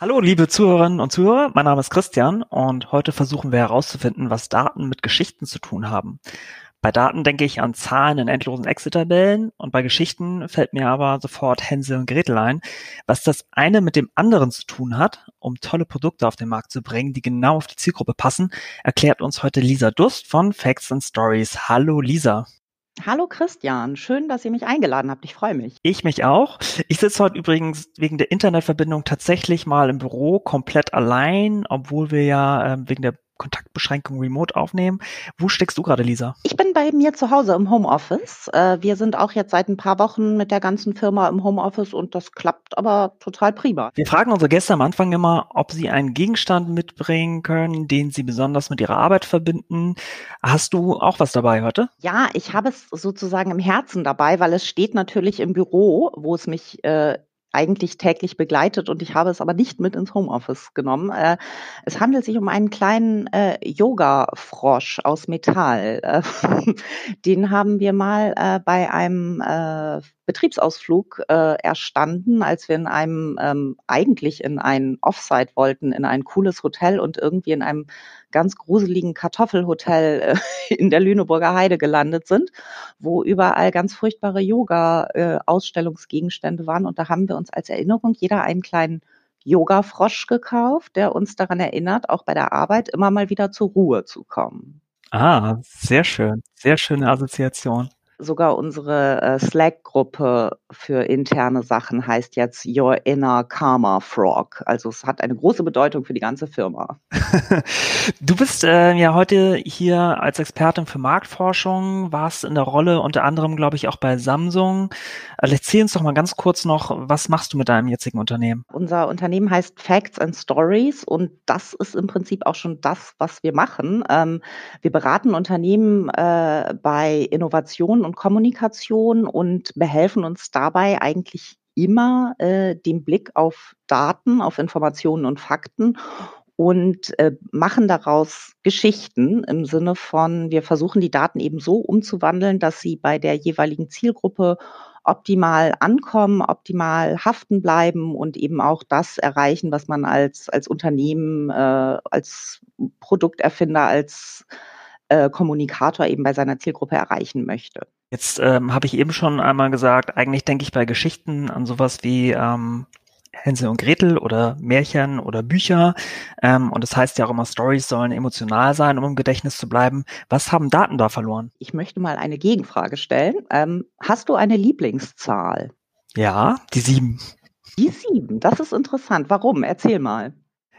Hallo, liebe Zuhörerinnen und Zuhörer, mein Name ist Christian und heute versuchen wir herauszufinden, was Daten mit Geschichten zu tun haben. Bei Daten denke ich an Zahlen in endlosen Excel-Tabellen und bei Geschichten fällt mir aber sofort Hänsel und Gretel ein. Was das eine mit dem anderen zu tun hat, um tolle Produkte auf den Markt zu bringen, die genau auf die Zielgruppe passen, erklärt uns heute Lisa Dust von Facts and Stories. Hallo Lisa. Hallo Christian, schön, dass ihr mich eingeladen habt. Ich freue mich. Ich mich auch. Ich sitze heute übrigens wegen der Internetverbindung tatsächlich mal im Büro komplett allein, obwohl wir ja äh, wegen der Kontaktbeschränkung remote aufnehmen. Wo steckst du gerade, Lisa? Ich bin bei mir zu Hause im Homeoffice. Äh, wir sind auch jetzt seit ein paar Wochen mit der ganzen Firma im Homeoffice und das klappt aber total prima. Wir fragen unsere Gäste am Anfang immer, ob sie einen Gegenstand mitbringen können, den sie besonders mit ihrer Arbeit verbinden. Hast du auch was dabei heute? Ja, ich habe es sozusagen im Herzen dabei, weil es steht natürlich im Büro, wo es mich äh, eigentlich täglich begleitet und ich habe es aber nicht mit ins Homeoffice genommen. Äh, es handelt sich um einen kleinen äh, Yoga-Frosch aus Metall. Äh, den haben wir mal äh, bei einem Betriebsausflug äh, erstanden, als wir in einem ähm, eigentlich in ein Offsite wollten, in ein cooles Hotel und irgendwie in einem ganz gruseligen Kartoffelhotel äh, in der Lüneburger Heide gelandet sind, wo überall ganz furchtbare Yoga-Ausstellungsgegenstände äh, waren. Und da haben wir uns als Erinnerung jeder einen kleinen Yoga-Frosch gekauft, der uns daran erinnert, auch bei der Arbeit immer mal wieder zur Ruhe zu kommen. Ah, sehr schön. Sehr schöne Assoziation sogar unsere äh, Slack-Gruppe für interne Sachen heißt jetzt Your Inner Karma Frog. Also es hat eine große Bedeutung für die ganze Firma. du bist äh, ja heute hier als Expertin für Marktforschung, warst in der Rolle unter anderem, glaube ich, auch bei Samsung. Also erzähl uns doch mal ganz kurz noch, was machst du mit deinem jetzigen Unternehmen? Unser Unternehmen heißt Facts and Stories und das ist im Prinzip auch schon das, was wir machen. Ähm, wir beraten Unternehmen äh, bei Innovationen und Kommunikation und behelfen uns dabei eigentlich immer äh, den Blick auf Daten, auf Informationen und Fakten und äh, machen daraus Geschichten im Sinne von, wir versuchen die Daten eben so umzuwandeln, dass sie bei der jeweiligen Zielgruppe optimal ankommen, optimal haften bleiben und eben auch das erreichen, was man als, als Unternehmen, äh, als Produkterfinder, als äh, Kommunikator eben bei seiner Zielgruppe erreichen möchte. Jetzt ähm, habe ich eben schon einmal gesagt, eigentlich denke ich bei Geschichten an sowas wie ähm, Hänsel und Gretel oder Märchen oder Bücher. Ähm, und das heißt ja auch immer, Stories sollen emotional sein, um im Gedächtnis zu bleiben. Was haben Daten da verloren? Ich möchte mal eine Gegenfrage stellen. Ähm, hast du eine Lieblingszahl? Ja, die sieben. Die sieben, das ist interessant. Warum? Erzähl mal.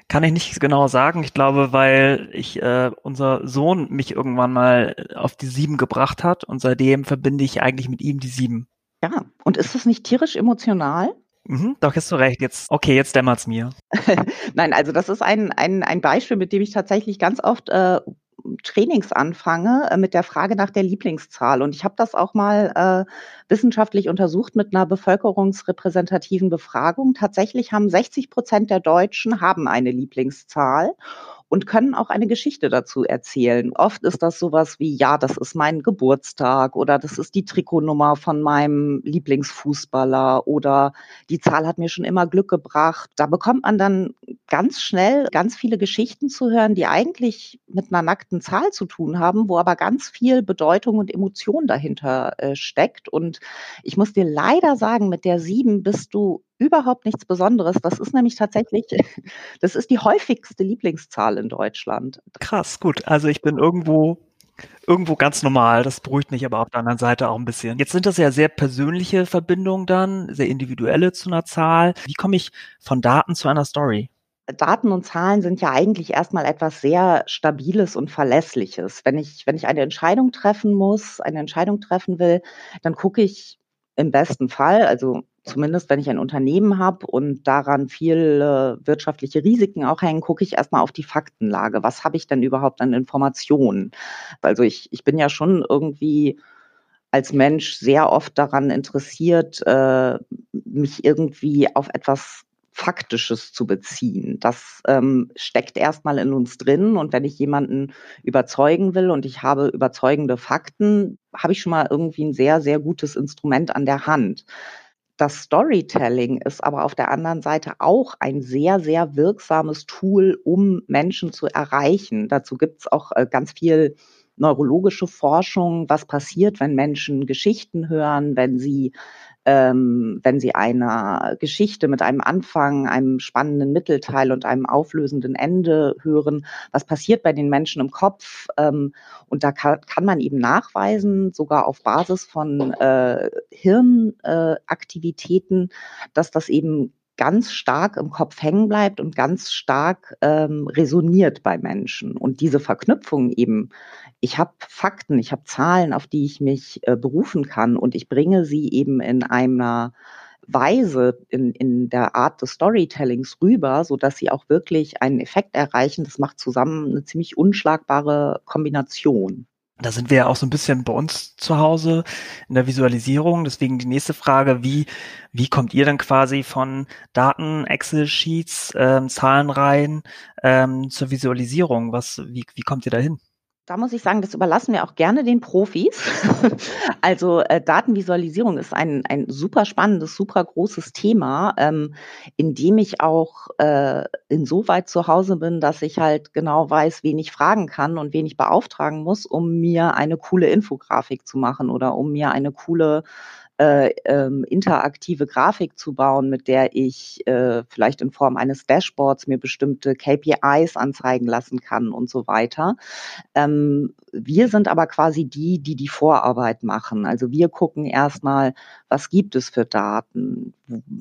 Kann ich nicht genau sagen. Ich glaube, weil ich äh, unser Sohn mich irgendwann mal auf die sieben gebracht hat und seitdem verbinde ich eigentlich mit ihm die sieben. Ja, und ist das nicht tierisch emotional? Mhm, doch, hast du recht. Jetzt, okay, jetzt dämmert's mir. Nein, also das ist ein, ein, ein Beispiel, mit dem ich tatsächlich ganz oft äh, Trainings anfange äh, mit der Frage nach der Lieblingszahl. Und ich habe das auch mal äh, wissenschaftlich untersucht mit einer bevölkerungsrepräsentativen Befragung. Tatsächlich haben 60 Prozent der Deutschen haben eine Lieblingszahl und können auch eine Geschichte dazu erzählen. Oft ist das sowas wie, ja, das ist mein Geburtstag oder das ist die Trikotnummer von meinem Lieblingsfußballer oder die Zahl hat mir schon immer Glück gebracht. Da bekommt man dann ganz schnell ganz viele Geschichten zu hören, die eigentlich mit einer nackten Zahl zu tun haben, wo aber ganz viel Bedeutung und Emotion dahinter äh, steckt. Und ich muss dir leider sagen, mit der sieben bist du überhaupt nichts Besonderes. Das ist nämlich tatsächlich, das ist die häufigste Lieblingszahl in Deutschland. Krass, gut. Also ich bin irgendwo irgendwo ganz normal. Das beruhigt mich aber auf der anderen Seite auch ein bisschen. Jetzt sind das ja sehr persönliche Verbindungen dann, sehr individuelle zu einer Zahl. Wie komme ich von Daten zu einer Story? Daten und Zahlen sind ja eigentlich erstmal etwas sehr Stabiles und Verlässliches. Wenn ich, wenn ich eine Entscheidung treffen muss, eine Entscheidung treffen will, dann gucke ich im besten Fall, also zumindest wenn ich ein Unternehmen habe und daran viele wirtschaftliche Risiken auch hängen, gucke ich erstmal auf die Faktenlage. Was habe ich denn überhaupt an Informationen? Also ich, ich bin ja schon irgendwie als Mensch sehr oft daran interessiert, äh, mich irgendwie auf etwas Faktisches zu beziehen. Das ähm, steckt erstmal in uns drin. Und wenn ich jemanden überzeugen will und ich habe überzeugende Fakten, habe ich schon mal irgendwie ein sehr, sehr gutes Instrument an der Hand. Das Storytelling ist aber auf der anderen Seite auch ein sehr, sehr wirksames Tool, um Menschen zu erreichen. Dazu gibt es auch äh, ganz viel neurologische Forschung, was passiert, wenn Menschen Geschichten hören, wenn sie ähm, wenn Sie eine Geschichte mit einem Anfang, einem spannenden Mittelteil und einem auflösenden Ende hören, was passiert bei den Menschen im Kopf? Ähm, und da kann, man eben nachweisen, sogar auf Basis von äh, Hirnaktivitäten, dass das eben ganz stark im Kopf hängen bleibt und ganz stark ähm, resoniert bei Menschen. Und diese Verknüpfung eben, ich habe Fakten, ich habe Zahlen, auf die ich mich äh, berufen kann und ich bringe sie eben in einer Weise, in, in der Art des Storytellings rüber, so dass sie auch wirklich einen Effekt erreichen. Das macht zusammen eine ziemlich unschlagbare Kombination. Da sind wir ja auch so ein bisschen bei uns zu Hause in der Visualisierung. Deswegen die nächste Frage, wie, wie kommt ihr dann quasi von Daten, Excel-Sheets, ähm, Zahlenreihen ähm, zur Visualisierung? Was, wie, wie kommt ihr da hin? Da muss ich sagen, das überlassen wir auch gerne den Profis. also äh, Datenvisualisierung ist ein, ein super spannendes, super großes Thema, ähm, in dem ich auch äh, insoweit zu Hause bin, dass ich halt genau weiß, wen ich fragen kann und wen ich beauftragen muss, um mir eine coole Infografik zu machen oder um mir eine coole äh, ähm, interaktive Grafik zu bauen, mit der ich äh, vielleicht in Form eines Dashboards mir bestimmte KPIs anzeigen lassen kann und so weiter. Ähm, wir sind aber quasi die, die die Vorarbeit machen. Also wir gucken erstmal, was gibt es für Daten?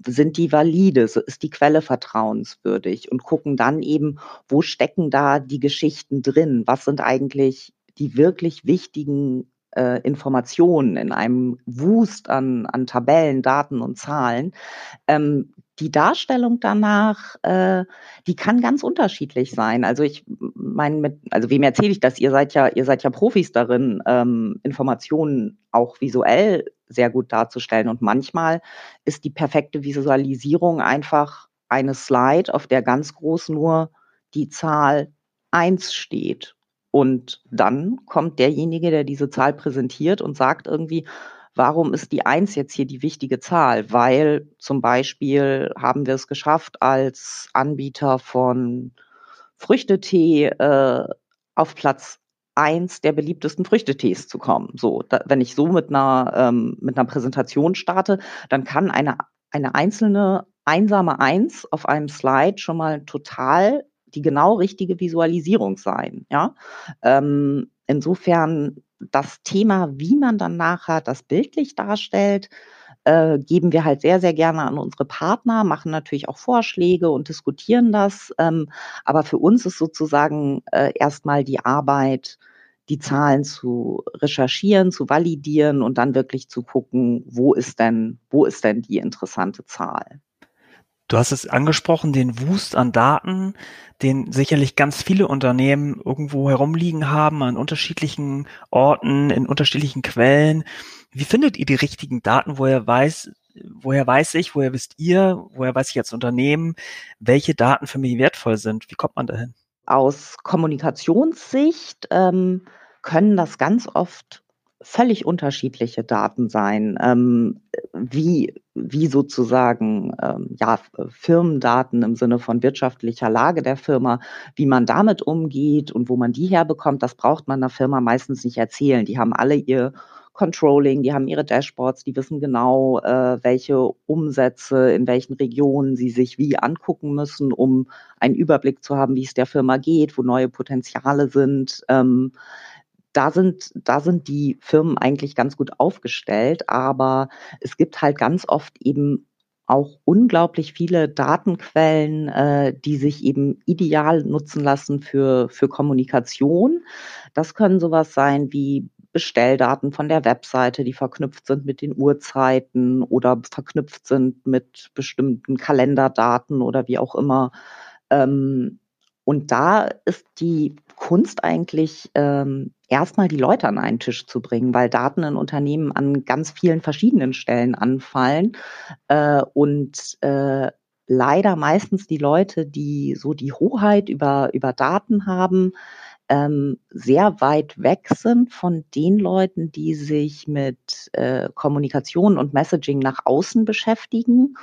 Sind die valide? Ist die Quelle vertrauenswürdig? Und gucken dann eben, wo stecken da die Geschichten drin? Was sind eigentlich die wirklich wichtigen äh, Informationen, in einem Wust an, an Tabellen, Daten und Zahlen. Ähm, die Darstellung danach, äh, die kann ganz unterschiedlich sein. Also ich meine, mit, also wem erzähle ich das? Ihr seid ja, ihr seid ja Profis darin, ähm, Informationen auch visuell sehr gut darzustellen. Und manchmal ist die perfekte Visualisierung einfach eine Slide, auf der ganz groß nur die Zahl eins steht und dann kommt derjenige, der diese Zahl präsentiert und sagt irgendwie, warum ist die Eins jetzt hier die wichtige Zahl? Weil zum Beispiel haben wir es geschafft, als Anbieter von Früchtetee äh, auf Platz eins der beliebtesten Früchtetees zu kommen. So, da, wenn ich so mit einer, ähm, mit einer Präsentation starte, dann kann eine, eine einzelne einsame Eins auf einem Slide schon mal total die genau richtige Visualisierung sein. Ja? Ähm, insofern das Thema, wie man dann nachher das bildlich darstellt, äh, geben wir halt sehr, sehr gerne an unsere Partner, machen natürlich auch Vorschläge und diskutieren das. Ähm, aber für uns ist sozusagen äh, erstmal die Arbeit, die Zahlen zu recherchieren, zu validieren und dann wirklich zu gucken, wo ist denn, wo ist denn die interessante Zahl? Du hast es angesprochen, den Wust an Daten, den sicherlich ganz viele Unternehmen irgendwo herumliegen haben, an unterschiedlichen Orten, in unterschiedlichen Quellen. Wie findet ihr die richtigen Daten? Woher weiß, woher weiß ich, woher wisst ihr, woher weiß ich als Unternehmen, welche Daten für mich wertvoll sind? Wie kommt man dahin? Aus Kommunikationssicht ähm, können das ganz oft völlig unterschiedliche Daten sein, ähm, wie, wie sozusagen ähm, ja, Firmendaten im Sinne von wirtschaftlicher Lage der Firma, wie man damit umgeht und wo man die herbekommt, das braucht man der Firma meistens nicht erzählen. Die haben alle ihr Controlling, die haben ihre Dashboards, die wissen genau, äh, welche Umsätze in welchen Regionen sie sich wie angucken müssen, um einen Überblick zu haben, wie es der Firma geht, wo neue Potenziale sind. Ähm, da sind, da sind die Firmen eigentlich ganz gut aufgestellt, aber es gibt halt ganz oft eben auch unglaublich viele Datenquellen, äh, die sich eben ideal nutzen lassen für, für Kommunikation. Das können sowas sein wie Bestelldaten von der Webseite, die verknüpft sind mit den Uhrzeiten oder verknüpft sind mit bestimmten Kalenderdaten oder wie auch immer. Ähm, und da ist die Kunst eigentlich ähm, erstmal die Leute an einen Tisch zu bringen, weil Daten in Unternehmen an ganz vielen verschiedenen Stellen anfallen. Äh, und äh, leider meistens die Leute, die so die Hoheit über, über Daten haben, ähm, sehr weit weg sind von den Leuten, die sich mit äh, Kommunikation und Messaging nach außen beschäftigen.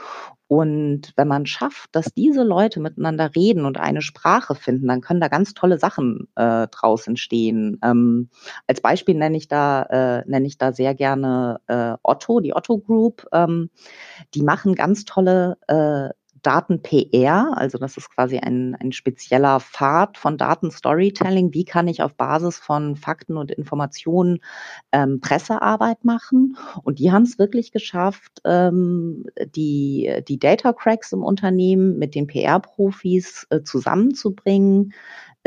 Und wenn man schafft, dass diese Leute miteinander reden und eine Sprache finden, dann können da ganz tolle Sachen äh, draus entstehen. Ähm, als Beispiel nenne ich da äh, nenne ich da sehr gerne äh, Otto, die Otto Group. Ähm, die machen ganz tolle äh, Daten-PR, also das ist quasi ein, ein spezieller Pfad von Daten-Storytelling. Wie kann ich auf Basis von Fakten und Informationen ähm, Pressearbeit machen? Und die haben es wirklich geschafft, ähm, die, die Data Cracks im Unternehmen mit den PR-Profis äh, zusammenzubringen,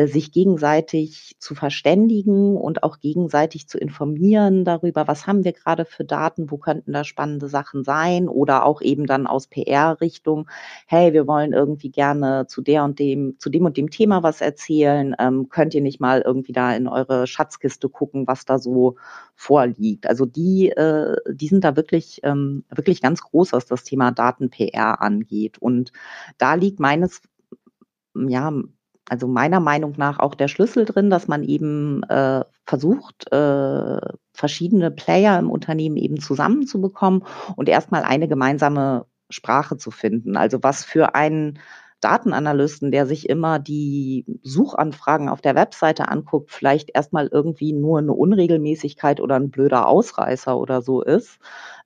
sich gegenseitig zu verständigen und auch gegenseitig zu informieren darüber, was haben wir gerade für Daten, wo könnten da spannende Sachen sein oder auch eben dann aus PR-Richtung, hey, wir wollen irgendwie gerne zu der und dem, zu dem und dem Thema was erzählen, ähm, könnt ihr nicht mal irgendwie da in eure Schatzkiste gucken, was da so vorliegt. Also die, äh, die sind da wirklich, ähm, wirklich ganz groß, was das Thema Daten-PR angeht. Und da liegt meines ja, also meiner Meinung nach auch der Schlüssel drin, dass man eben äh, versucht, äh, verschiedene Player im Unternehmen eben zusammenzubekommen und erstmal eine gemeinsame Sprache zu finden. Also was für einen Datenanalysten, der sich immer die Suchanfragen auf der Webseite anguckt, vielleicht erstmal irgendwie nur eine Unregelmäßigkeit oder ein blöder Ausreißer oder so ist,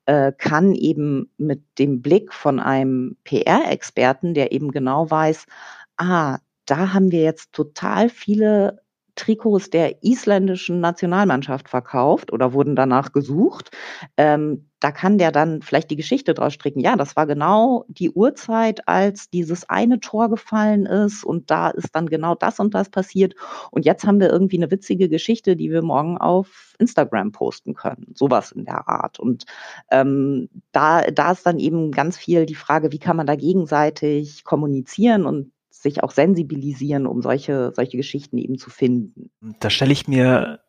äh, kann eben mit dem Blick von einem PR-Experten, der eben genau weiß, ah, da haben wir jetzt total viele Trikots der isländischen Nationalmannschaft verkauft oder wurden danach gesucht. Ähm, da kann der dann vielleicht die Geschichte draus stricken. Ja, das war genau die Uhrzeit, als dieses eine Tor gefallen ist und da ist dann genau das und das passiert. Und jetzt haben wir irgendwie eine witzige Geschichte, die wir morgen auf Instagram posten können. Sowas in der Art. Und ähm, da, da ist dann eben ganz viel die Frage, wie kann man da gegenseitig kommunizieren und sich auch sensibilisieren, um solche, solche Geschichten eben zu finden. Da stelle ich mir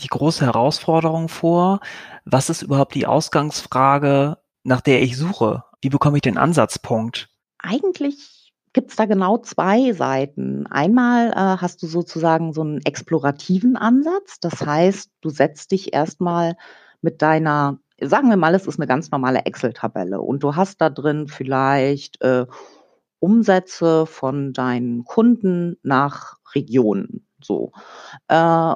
die große Herausforderung vor. Was ist überhaupt die Ausgangsfrage, nach der ich suche? Wie bekomme ich den Ansatzpunkt? Eigentlich gibt es da genau zwei Seiten. Einmal äh, hast du sozusagen so einen explorativen Ansatz. Das heißt, du setzt dich erstmal mit deiner, sagen wir mal, es ist eine ganz normale Excel-Tabelle und du hast da drin vielleicht äh, Umsätze von deinen Kunden nach Regionen, so. Äh,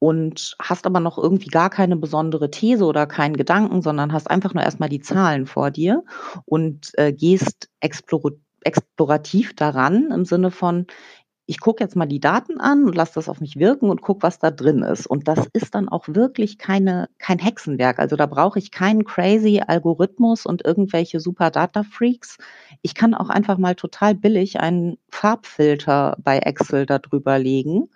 und hast aber noch irgendwie gar keine besondere These oder keinen Gedanken, sondern hast einfach nur erstmal die Zahlen vor dir und äh, gehst explorativ daran im Sinne von, ich gucke jetzt mal die Daten an und lasse das auf mich wirken und gucke, was da drin ist. Und das ist dann auch wirklich keine, kein Hexenwerk. Also da brauche ich keinen crazy Algorithmus und irgendwelche super Data Freaks. Ich kann auch einfach mal total billig einen Farbfilter bei Excel darüber legen.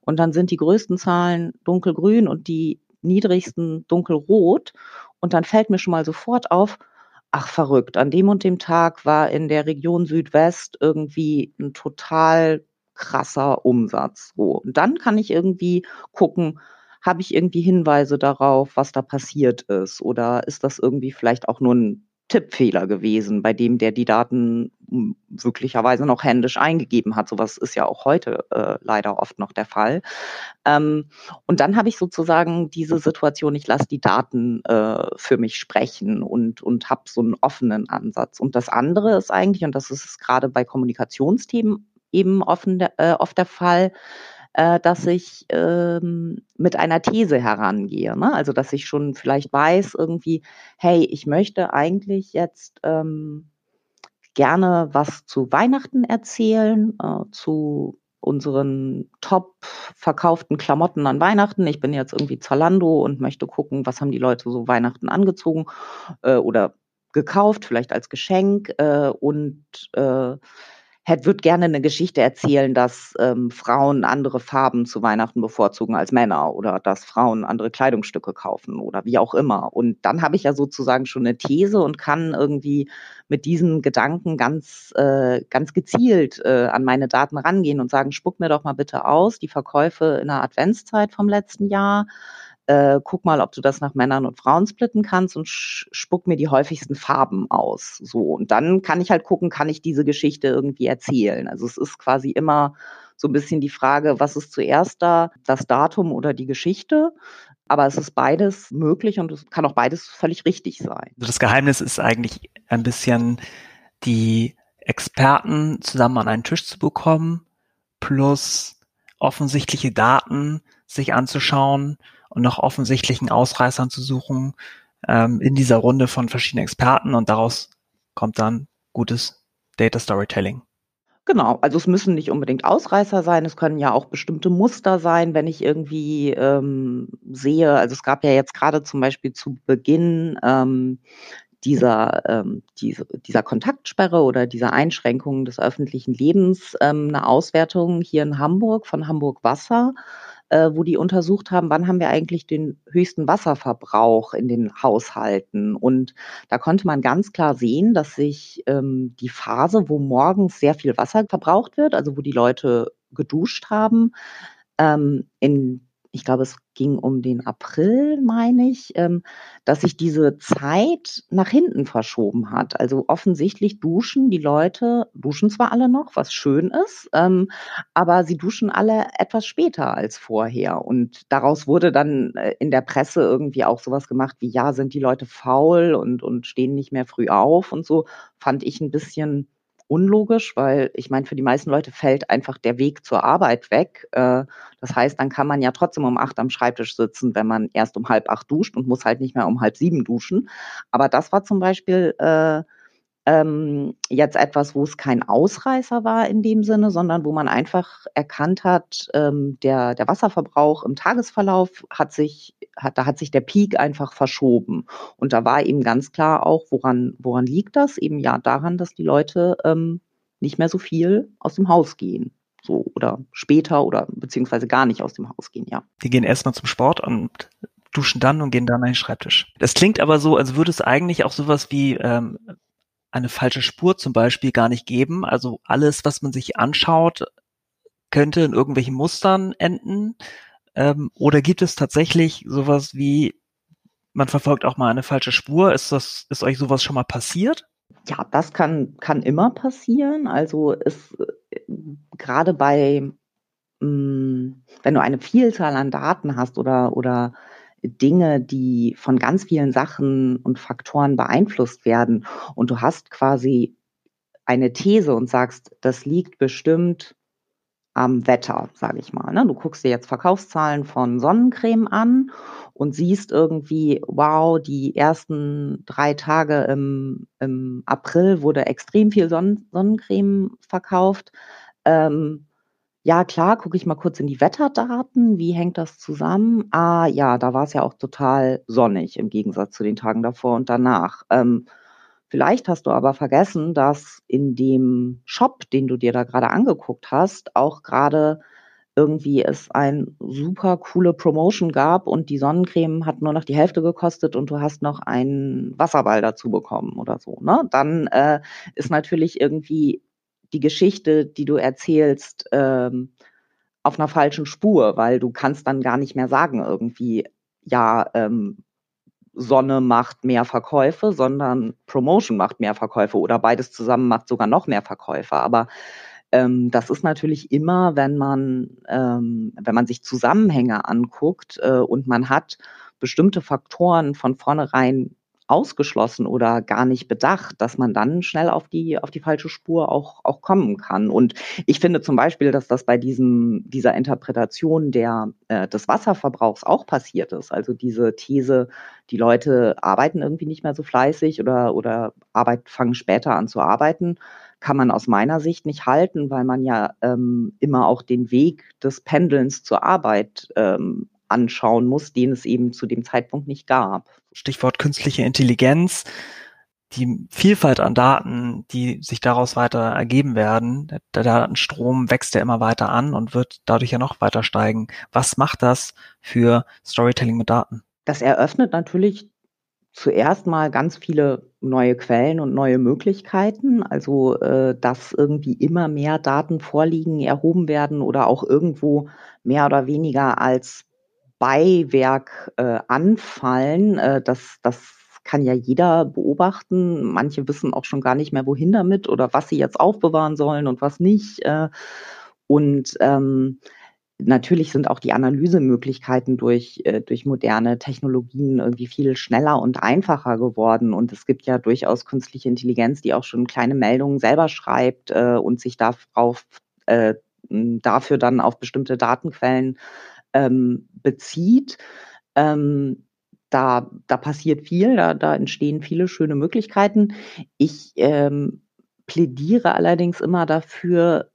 Und dann sind die größten Zahlen dunkelgrün und die niedrigsten dunkelrot. Und dann fällt mir schon mal sofort auf, ach verrückt, an dem und dem Tag war in der Region Südwest irgendwie ein total krasser Umsatz. So. Und dann kann ich irgendwie gucken, habe ich irgendwie Hinweise darauf, was da passiert ist? Oder ist das irgendwie vielleicht auch nur ein Tippfehler gewesen, bei dem der die Daten möglicherweise noch händisch eingegeben hat. Sowas ist ja auch heute äh, leider oft noch der Fall. Ähm, und dann habe ich sozusagen diese Situation, ich lasse die Daten äh, für mich sprechen und, und habe so einen offenen Ansatz. Und das andere ist eigentlich, und das ist gerade bei Kommunikationsthemen eben offen, äh, oft der Fall, äh, dass ich ähm, mit einer These herangehe. Ne? Also dass ich schon vielleicht weiß, irgendwie, hey, ich möchte eigentlich jetzt ähm, gerne was zu Weihnachten erzählen, äh, zu unseren top verkauften Klamotten an Weihnachten. Ich bin jetzt irgendwie Zalando und möchte gucken, was haben die Leute so Weihnachten angezogen äh, oder gekauft, vielleicht als Geschenk. Äh, und äh, hätte würde gerne eine Geschichte erzählen, dass ähm, Frauen andere Farben zu Weihnachten bevorzugen als Männer oder dass Frauen andere Kleidungsstücke kaufen oder wie auch immer. Und dann habe ich ja sozusagen schon eine These und kann irgendwie mit diesen Gedanken ganz, äh, ganz gezielt äh, an meine Daten rangehen und sagen, spuck mir doch mal bitte aus die Verkäufe in der Adventszeit vom letzten Jahr äh, guck mal, ob du das nach Männern und Frauen splitten kannst und spuck mir die häufigsten Farben aus. So. Und dann kann ich halt gucken, kann ich diese Geschichte irgendwie erzählen. Also es ist quasi immer so ein bisschen die Frage, was ist zuerst da, das Datum oder die Geschichte? Aber es ist beides möglich und es kann auch beides völlig richtig sein. Also das Geheimnis ist eigentlich ein bisschen die Experten zusammen an einen Tisch zu bekommen, plus offensichtliche Daten sich anzuschauen und nach offensichtlichen Ausreißern zu suchen ähm, in dieser Runde von verschiedenen Experten und daraus kommt dann gutes Data Storytelling. Genau, also es müssen nicht unbedingt Ausreißer sein, es können ja auch bestimmte Muster sein, wenn ich irgendwie ähm, sehe, also es gab ja jetzt gerade zum Beispiel zu Beginn ähm, dieser, ähm, diese, dieser Kontaktsperre oder dieser Einschränkung des öffentlichen Lebens ähm, eine Auswertung hier in Hamburg von Hamburg Wasser äh, wo die untersucht haben, wann haben wir eigentlich den höchsten Wasserverbrauch in den Haushalten. Und da konnte man ganz klar sehen, dass sich ähm, die Phase, wo morgens sehr viel Wasser verbraucht wird, also wo die Leute geduscht haben, ähm, in ich glaube, es ging um den April, meine ich, ähm, dass sich diese Zeit nach hinten verschoben hat. Also offensichtlich duschen die Leute, duschen zwar alle noch, was schön ist, ähm, aber sie duschen alle etwas später als vorher. Und daraus wurde dann äh, in der Presse irgendwie auch sowas gemacht wie, ja, sind die Leute faul und, und stehen nicht mehr früh auf und so, fand ich ein bisschen unlogisch, weil ich meine, für die meisten Leute fällt einfach der Weg zur Arbeit weg. Äh, das heißt, dann kann man ja trotzdem um acht am Schreibtisch sitzen, wenn man erst um halb acht duscht und muss halt nicht mehr um halb sieben duschen. Aber das war zum Beispiel äh, ähm, jetzt etwas, wo es kein Ausreißer war in dem Sinne, sondern wo man einfach erkannt hat, ähm, der, der Wasserverbrauch im Tagesverlauf hat sich, hat, da hat sich der Peak einfach verschoben. Und da war eben ganz klar auch, woran, woran liegt das? Eben ja daran, dass die Leute ähm, nicht mehr so viel aus dem Haus gehen. So, oder später oder beziehungsweise gar nicht aus dem Haus gehen, ja. Die gehen erstmal zum Sport und duschen dann und gehen dann an den Schreibtisch. Das klingt aber so, als würde es eigentlich auch sowas wie ähm, eine falsche Spur zum Beispiel gar nicht geben. Also alles, was man sich anschaut, könnte in irgendwelchen Mustern enden. Ähm, oder gibt es tatsächlich sowas wie, man verfolgt auch mal eine falsche Spur? Ist das, ist euch sowas schon mal passiert? Ja, das kann, kann immer passieren. Also ist äh, gerade bei, mh, mm, wenn du eine Vielzahl an Daten hast oder, oder Dinge, die von ganz vielen Sachen und Faktoren beeinflusst werden und du hast quasi eine These und sagst, das liegt bestimmt am Wetter, sage ich mal. Ne? Du guckst dir jetzt Verkaufszahlen von Sonnencreme an und siehst irgendwie, wow, die ersten drei Tage im, im April wurde extrem viel Sonnen Sonnencreme verkauft. Ähm, ja, klar, gucke ich mal kurz in die Wetterdaten. Wie hängt das zusammen? Ah, ja, da war es ja auch total sonnig im Gegensatz zu den Tagen davor und danach. Ähm, vielleicht hast du aber vergessen, dass in dem Shop, den du dir da gerade angeguckt hast, auch gerade irgendwie es ein super coole Promotion gab und die Sonnencreme hat nur noch die Hälfte gekostet und du hast noch einen Wasserball dazu bekommen oder so, ne? Dann äh, ist natürlich irgendwie die Geschichte, die du erzählst, ähm, auf einer falschen Spur, weil du kannst dann gar nicht mehr sagen irgendwie, ja, ähm, Sonne macht mehr Verkäufe, sondern Promotion macht mehr Verkäufe oder beides zusammen macht sogar noch mehr Verkäufe. Aber ähm, das ist natürlich immer, wenn man, ähm, wenn man sich Zusammenhänge anguckt äh, und man hat bestimmte Faktoren von vornherein ausgeschlossen oder gar nicht bedacht, dass man dann schnell auf die, auf die falsche Spur auch, auch kommen kann. Und ich finde zum Beispiel, dass das bei diesem, dieser Interpretation der, äh, des Wasserverbrauchs auch passiert ist. Also diese These, die Leute arbeiten irgendwie nicht mehr so fleißig oder, oder Arbeit, fangen später an zu arbeiten, kann man aus meiner Sicht nicht halten, weil man ja ähm, immer auch den Weg des Pendelns zur Arbeit ähm, anschauen muss, den es eben zu dem Zeitpunkt nicht gab. Stichwort künstliche Intelligenz. die Vielfalt an Daten, die sich daraus weiter ergeben werden, der Datenstrom wächst ja immer weiter an und wird dadurch ja noch weiter steigen. Was macht das für Storytelling mit Daten? Das eröffnet natürlich zuerst mal ganz viele neue Quellen und neue Möglichkeiten. Also, äh, dass irgendwie immer mehr Daten vorliegen, erhoben werden oder auch irgendwo mehr oder weniger als Beiwerk äh, anfallen. Äh, das, das kann ja jeder beobachten. Manche wissen auch schon gar nicht mehr, wohin damit oder was sie jetzt aufbewahren sollen und was nicht. Äh, und ähm, natürlich sind auch die Analysemöglichkeiten durch, äh, durch moderne Technologien irgendwie viel schneller und einfacher geworden. Und es gibt ja durchaus künstliche Intelligenz, die auch schon kleine Meldungen selber schreibt äh, und sich darauf, äh, dafür dann auf bestimmte Datenquellen ähm, bezieht. Ähm, da, da passiert viel, da, da entstehen viele schöne Möglichkeiten. Ich ähm, plädiere allerdings immer dafür,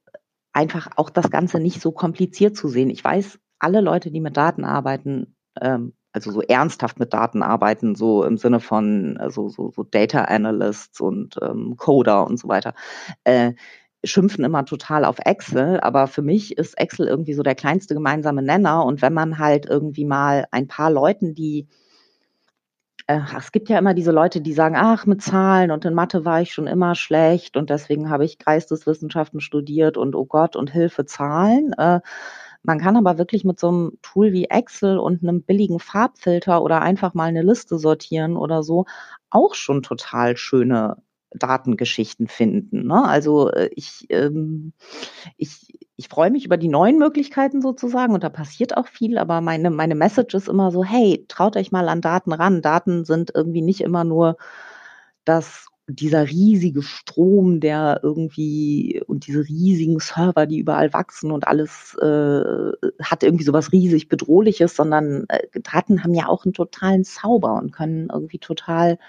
einfach auch das Ganze nicht so kompliziert zu sehen. Ich weiß, alle Leute, die mit Daten arbeiten, ähm, also so ernsthaft mit Daten arbeiten, so im Sinne von also so, so Data Analysts und ähm, Coder und so weiter, äh, schimpfen immer total auf Excel, aber für mich ist Excel irgendwie so der kleinste gemeinsame Nenner. Und wenn man halt irgendwie mal ein paar Leuten, die äh, es gibt ja immer diese Leute, die sagen, ach, mit Zahlen und in Mathe war ich schon immer schlecht und deswegen habe ich Geisteswissenschaften studiert und oh Gott und Hilfe Zahlen. Äh, man kann aber wirklich mit so einem Tool wie Excel und einem billigen Farbfilter oder einfach mal eine Liste sortieren oder so auch schon total schöne Datengeschichten finden. Ne? Also äh, ich, ähm, ich, ich freue mich über die neuen Möglichkeiten sozusagen und da passiert auch viel, aber meine, meine Message ist immer so, hey, traut euch mal an Daten ran. Daten sind irgendwie nicht immer nur das dieser riesige Strom, der irgendwie und diese riesigen Server, die überall wachsen und alles äh, hat irgendwie sowas riesig bedrohliches, sondern äh, Daten haben ja auch einen totalen Zauber und können irgendwie total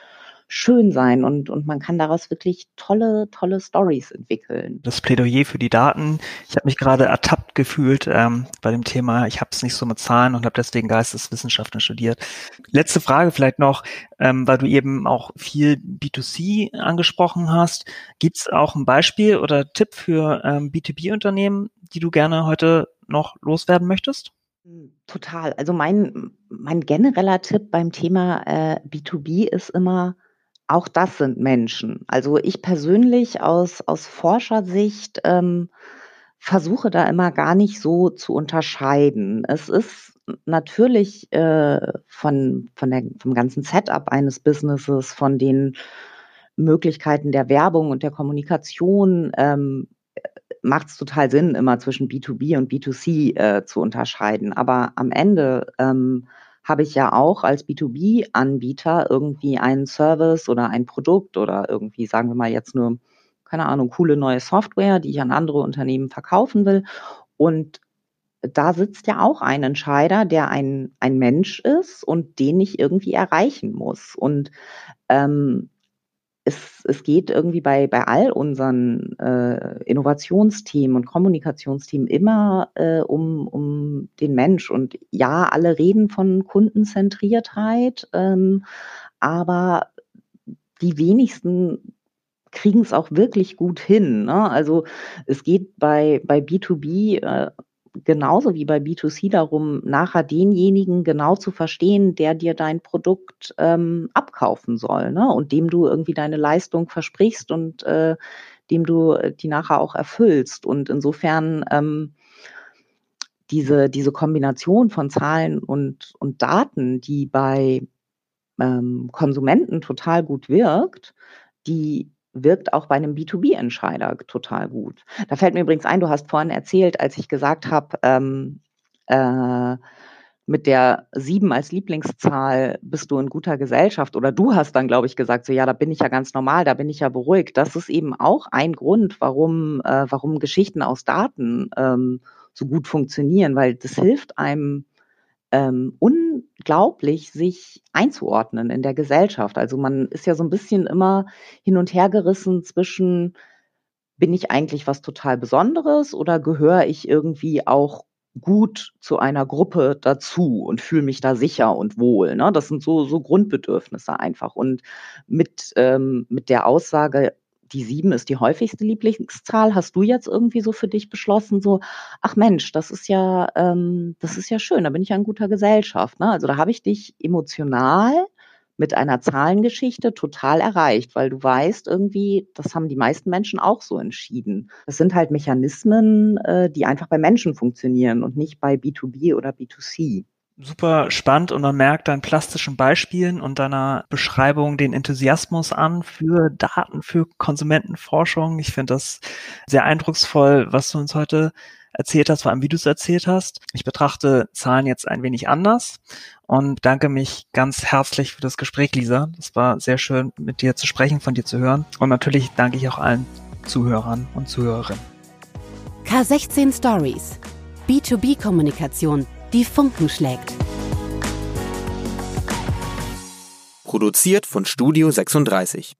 schön sein und, und man kann daraus wirklich tolle, tolle Stories entwickeln. Das Plädoyer für die Daten. Ich habe mich gerade ertappt gefühlt ähm, bei dem Thema. Ich habe es nicht so mit Zahlen und habe deswegen Geisteswissenschaften studiert. Letzte Frage vielleicht noch, ähm, weil du eben auch viel B2C angesprochen hast. Gibt es auch ein Beispiel oder Tipp für ähm, B2B-Unternehmen, die du gerne heute noch loswerden möchtest? Total. Also mein, mein genereller Tipp beim Thema äh, B2B ist immer, auch das sind Menschen. Also ich persönlich aus, aus Forschersicht ähm, versuche da immer gar nicht so zu unterscheiden. Es ist natürlich äh, von, von der, vom ganzen Setup eines Businesses, von den Möglichkeiten der Werbung und der Kommunikation, ähm, macht es total Sinn, immer zwischen B2B und B2C äh, zu unterscheiden. Aber am Ende ähm, habe ich ja auch als B2B-Anbieter irgendwie einen Service oder ein Produkt oder irgendwie, sagen wir mal jetzt nur, keine Ahnung, coole neue Software, die ich an andere Unternehmen verkaufen will. Und da sitzt ja auch ein Entscheider, der ein, ein Mensch ist und den ich irgendwie erreichen muss. Und ähm, es, es geht irgendwie bei, bei all unseren äh, Innovationsthemen und Kommunikationsthemen immer äh, um, um den Mensch. Und ja, alle reden von Kundenzentriertheit, ähm, aber die wenigsten kriegen es auch wirklich gut hin. Ne? Also es geht bei, bei B2B äh, genauso wie bei B2C darum, nachher denjenigen genau zu verstehen, der dir dein Produkt ähm, abkaufen soll ne? und dem du irgendwie deine Leistung versprichst und äh, dem du die nachher auch erfüllst. Und insofern ähm, diese, diese Kombination von Zahlen und, und Daten, die bei ähm, Konsumenten total gut wirkt, die wirkt auch bei einem B2B-Entscheider total gut. Da fällt mir übrigens ein, du hast vorhin erzählt, als ich gesagt habe, ähm, äh, mit der sieben als Lieblingszahl bist du in guter Gesellschaft oder du hast dann, glaube ich, gesagt, so ja, da bin ich ja ganz normal, da bin ich ja beruhigt. Das ist eben auch ein Grund, warum, äh, warum Geschichten aus Daten ähm, so gut funktionieren, weil das hilft einem ähm, unglaublich, sich einzuordnen in der Gesellschaft. Also man ist ja so ein bisschen immer hin und her gerissen zwischen, bin ich eigentlich was total Besonderes oder gehöre ich irgendwie auch gut zu einer Gruppe dazu und fühle mich da sicher und wohl. Ne? Das sind so, so Grundbedürfnisse einfach. Und mit, ähm, mit der Aussage, die sieben ist die häufigste Lieblingszahl. Hast du jetzt irgendwie so für dich beschlossen, so, ach Mensch, das ist ja, ähm, das ist ja schön, da bin ich ja in guter Gesellschaft. Ne? Also da habe ich dich emotional mit einer Zahlengeschichte total erreicht, weil du weißt irgendwie, das haben die meisten Menschen auch so entschieden. Das sind halt Mechanismen, äh, die einfach bei Menschen funktionieren und nicht bei B2B oder B2C super spannend und man merkt deinen plastischen Beispielen und deiner Beschreibung den Enthusiasmus an für Daten, für Konsumentenforschung. Ich finde das sehr eindrucksvoll, was du uns heute erzählt hast, vor allem wie du es erzählt hast. Ich betrachte Zahlen jetzt ein wenig anders und danke mich ganz herzlich für das Gespräch, Lisa. Es war sehr schön, mit dir zu sprechen, von dir zu hören. Und natürlich danke ich auch allen Zuhörern und Zuhörerinnen. K16 Stories. B2B-Kommunikation, die Funken schlägt. Produziert von Studio 36.